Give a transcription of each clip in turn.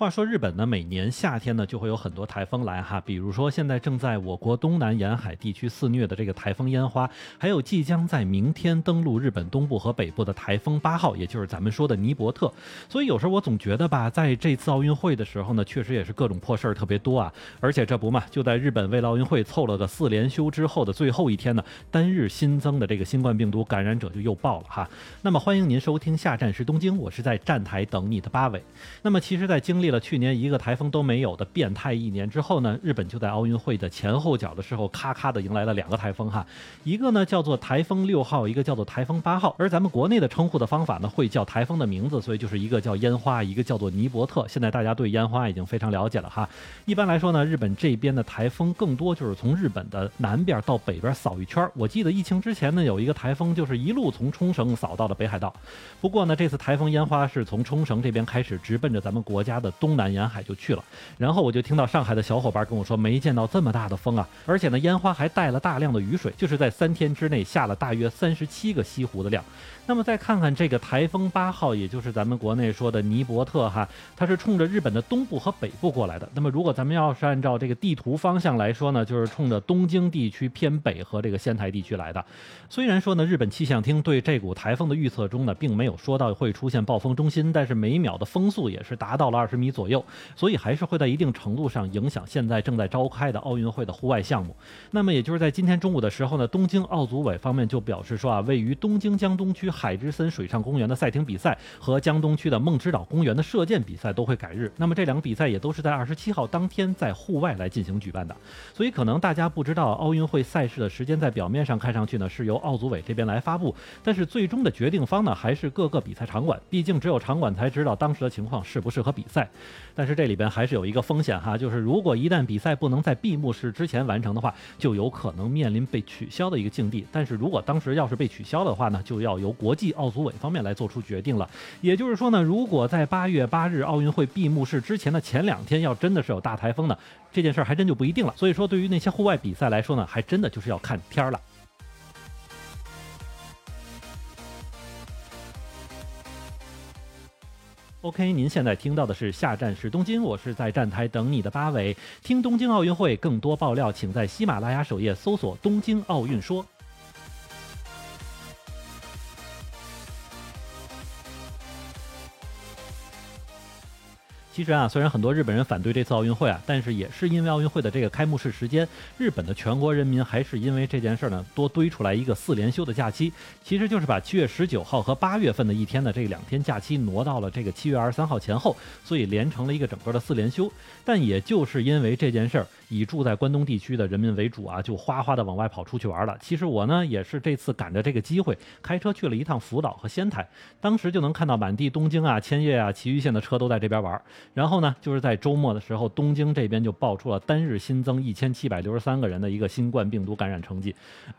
话说日本呢，每年夏天呢就会有很多台风来哈，比如说现在正在我国东南沿海地区肆虐的这个台风烟花，还有即将在明天登陆日本东部和北部的台风八号，也就是咱们说的尼伯特。所以有时候我总觉得吧，在这次奥运会的时候呢，确实也是各种破事儿特别多啊。而且这不嘛，就在日本为了奥运会凑了个四连休之后的最后一天呢，单日新增的这个新冠病毒感染者就又爆了哈。那么欢迎您收听下站是东京，我是在站台等你的八尾。那么其实，在经历了去年一个台风都没有的变态一年之后呢，日本就在奥运会的前后脚的时候，咔咔的迎来了两个台风哈，一个呢叫做台风六号，一个叫做台风八号。而咱们国内的称呼的方法呢，会叫台风的名字，所以就是一个叫烟花，一个叫做尼伯特。现在大家对烟花已经非常了解了哈。一般来说呢，日本这边的台风更多就是从日本的南边到北边扫一圈。我记得疫情之前呢，有一个台风就是一路从冲绳扫到了北海道。不过呢，这次台风烟花是从冲绳这边开始，直奔着咱们国家的东南沿海就去了。然后我就听到上海的小伙伴跟我说，没见到这么大的风啊！而且呢，烟花还带了大量的雨水，就是在三天之内下了大约三十七个西湖的量。那么再看看这个台风八号，也就是咱们国内说的尼伯特哈，它是冲着日本的东部和北部过来的。那么如果咱们要是按照这个地图方向来说呢，就是冲着东京地区偏北和这个仙台地区来的。虽然说呢，日本气象厅对这股台风的预测中呢，并没有说到会出现暴风中心，但是每秒的风速也是达到了二十米左右，所以还是会在一定程度上影响现在正在召开的奥运会的户外项目。那么也就是在今天中午的时候呢，东京奥组委方面就表示说啊，位于东京江东区海之森水上公园的赛艇比赛和江东区的梦之岛公园的射箭比赛都会改日。那么这两个比赛也都是在二十七号当天在户外来进行举办的。所以可能大家不知道，奥运会赛事的时间在表面上看上去呢是由奥组委这边来发布，但是最终的决定方呢还是各个比赛场馆。毕竟只有场馆才知道当时的情况适不适合比赛。但是这里边还是有一个风险哈，就是如果一旦比赛不能在闭幕式之前完成的话，就有可能面临被取消的一个境地。但是如果当时要是被取消的话呢，就要由国际奥组委方面来做出决定了。也就是说呢，如果在八月八日奥运会闭幕式之前的前两天要真的是有大台风呢，这件事儿还真就不一定了。所以说，对于那些户外比赛来说呢，还真的就是要看天儿了。OK，您现在听到的是下站是东京，我是在站台等你的八尾。听东京奥运会更多爆料，请在喜马拉雅首页搜索“东京奥运说”。其实啊，虽然很多日本人反对这次奥运会啊，但是也是因为奥运会的这个开幕式时间，日本的全国人民还是因为这件事儿呢，多堆出来一个四连休的假期，其实就是把七月十九号和八月份的一天的这两天假期挪到了这个七月二十三号前后，所以连成了一个整个的四连休。但也就是因为这件事儿，以住在关东地区的人民为主啊，就哗哗的往外跑出去玩了。其实我呢，也是这次赶着这个机会，开车去了一趟福岛和仙台，当时就能看到满地东京啊、千叶啊、埼玉县的车都在这边玩。然后呢，就是在周末的时候，东京这边就爆出了单日新增一千七百六十三个人的一个新冠病毒感染成绩，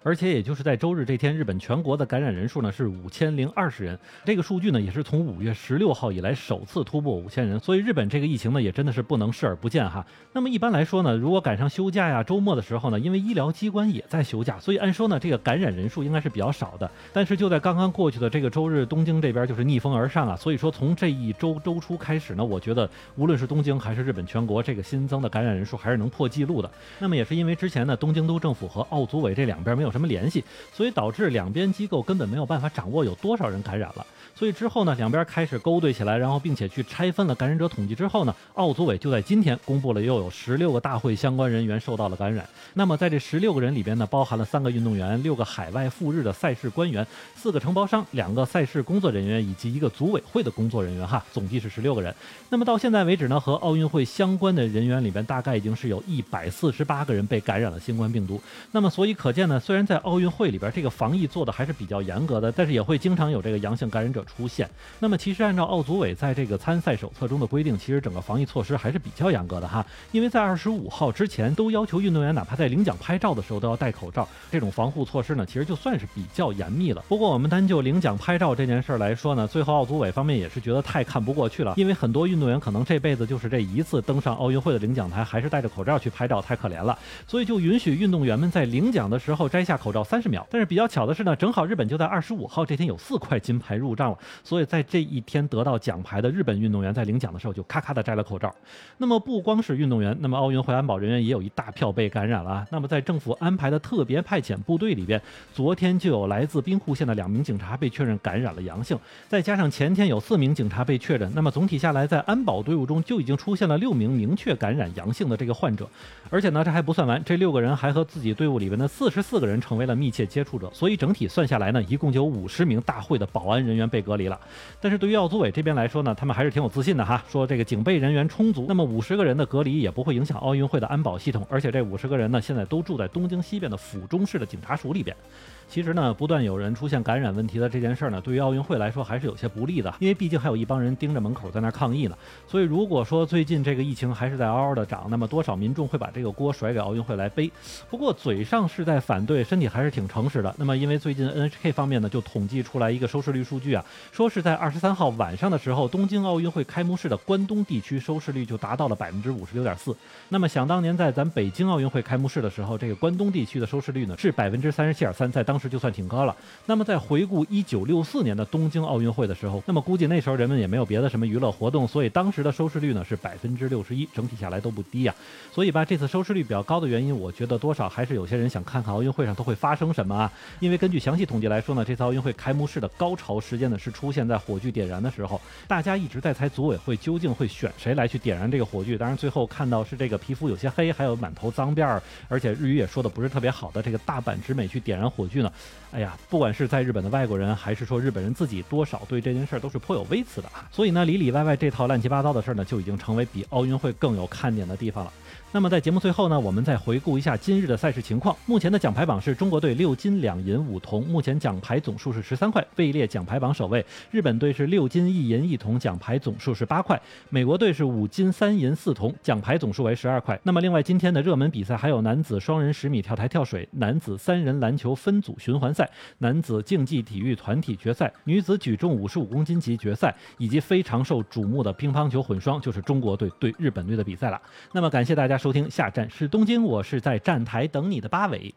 而且也就是在周日这天，日本全国的感染人数呢是五千零二十人，这个数据呢也是从五月十六号以来首次突破五千人，所以日本这个疫情呢也真的是不能视而不见哈。那么一般来说呢，如果赶上休假呀、周末的时候呢，因为医疗机关也在休假，所以按说呢这个感染人数应该是比较少的。但是就在刚刚过去的这个周日，东京这边就是逆风而上啊，所以说从这一周周初开始呢，我觉得无论是东京还是日本全国，这个新增的感染人数还是能破纪录的。那么也是因为之前呢，东京都政府和奥组委这两边没有什么联系，所以导致两边机构根本没有办法掌握有多少人感染了。所以之后呢，两边开始勾兑起来，然后并且去拆分了感染者统计之后呢，奥组委就在今天公布了又有十六个大会相相关人员受到了感染。那么在这十六个人里边呢，包含了三个运动员、六个海外赴日的赛事官员、四个承包商、两个赛事工作人员以及一个组委会的工作人员哈，总计是十六个人。那么到现在为止呢，和奥运会相关的人员里边，大概已经是有一百四十八个人被感染了新冠病毒。那么所以可见呢，虽然在奥运会里边这个防疫做的还是比较严格的，但是也会经常有这个阳性感染者出现。那么其实按照奥组委在这个参赛手册中的规定，其实整个防疫措施还是比较严格的哈。因为在二十五号之前都要求运动员哪怕在领奖拍照的时候都要戴口罩。这种防护措施呢，其实就算是比较严密了。不过我们单就领奖拍照这件事儿来说呢，最后奥组委方面也是觉得太看不过去了，因为很多运动员可能这辈子就是这一次登上奥运会的领奖台，还是戴着口罩去拍照，太可怜了。所以就允许运动员们在领奖的时候摘下口罩三十秒。但是比较巧的是呢，正好日本就在二十五号这天有四块金牌入账了，所以在这一天得到奖牌的日本运动员在领奖的时候就咔咔的摘了口罩。那么不光是运动员，那么奥运会安保人员也有一大票被感染了。那么在政府安排的特别派遣部队里边，昨天就有来自兵库县的两名警察被确认感染了阳性，再加上前天有四名警察被确诊，那么总体下来，在安保队伍中就已经出现了六名明确感染阳性的这个患者。而且呢，这还不算完，这六个人还和自己队伍里边的四十四个人成为了密切接触者，所以整体算下来呢，一共就有五十名大会的保安人员被隔离了。但是对于奥组委这边来说呢，他们还是挺有自信的哈，说这个警备人员充足，那么五十个人的隔离也不会影响奥运会的安保系统，而且这五十个人呢，现在都住在东京西边的府中市的警察署里边。其实呢，不断有人出现感染问题的这件事儿呢，对于奥运会来说还是有些不利的，因为毕竟还有一帮人盯着门口在那抗议呢。所以如果说最近这个疫情还是在嗷嗷的涨，那么多少民众会把这个锅甩给奥运会来背？不过嘴上是在反对，身体还是挺诚实的。那么因为最近 NHK 方面呢就统计出来一个收视率数据啊，说是在二十三号晚上的时候，东京奥运会开幕式的关东地区收视率就达到了百分之五十六点四。那么想当年在咱北京奥运会开幕式的时候，这个关东地区的收视率呢是百分之三十七点三，在当时就算挺高了。那么在回顾一九六四年的东京奥运会的时候，那么估计那时候人们也没有别的什么娱乐活动，所以当时的收视率呢是百分之六十一，整体下来都不低呀。所以吧，这次收视率比较高的原因，我觉得多少还是有些人想看看奥运会上都会发生什么啊。因为根据详细统计来说呢，这次奥运会开幕式的高潮时间呢是出现在火炬点燃的时候，大家一直在猜组委会究竟会选谁来去点燃这个火炬。当然最后看到是这个皮肤有些黑，还有满头脏辫儿，而且日语也说的不是特别好的这个大阪直美去点燃火炬呢哎呀。不管是在日本的外国人，还是说日本人自己，多少对这件事儿都是颇有微词的啊。所以呢，里里外外这套乱七八糟的事儿呢，就已经成为比奥运会更有看点的地方了。那么在节目最后呢，我们再回顾一下今日的赛事情况。目前的奖牌榜是中国队六金两银五铜，目前奖牌总数是十三块，位列奖牌榜首位。日本队是六金一银一铜，奖牌总数是八块。美国队是五金三银四铜，奖牌总数为十二块。那么另外今天的热门比赛还有男子双人十米跳台跳水、男子三人篮球分组循环赛、男子竞技体育团体决赛、女子举重五十五公斤级决赛，以及非常受瞩目的乒乓球混双，就是中国队对日本队的比赛了。那么感谢大家。收听下站是东京，我是在站台等你的八尾。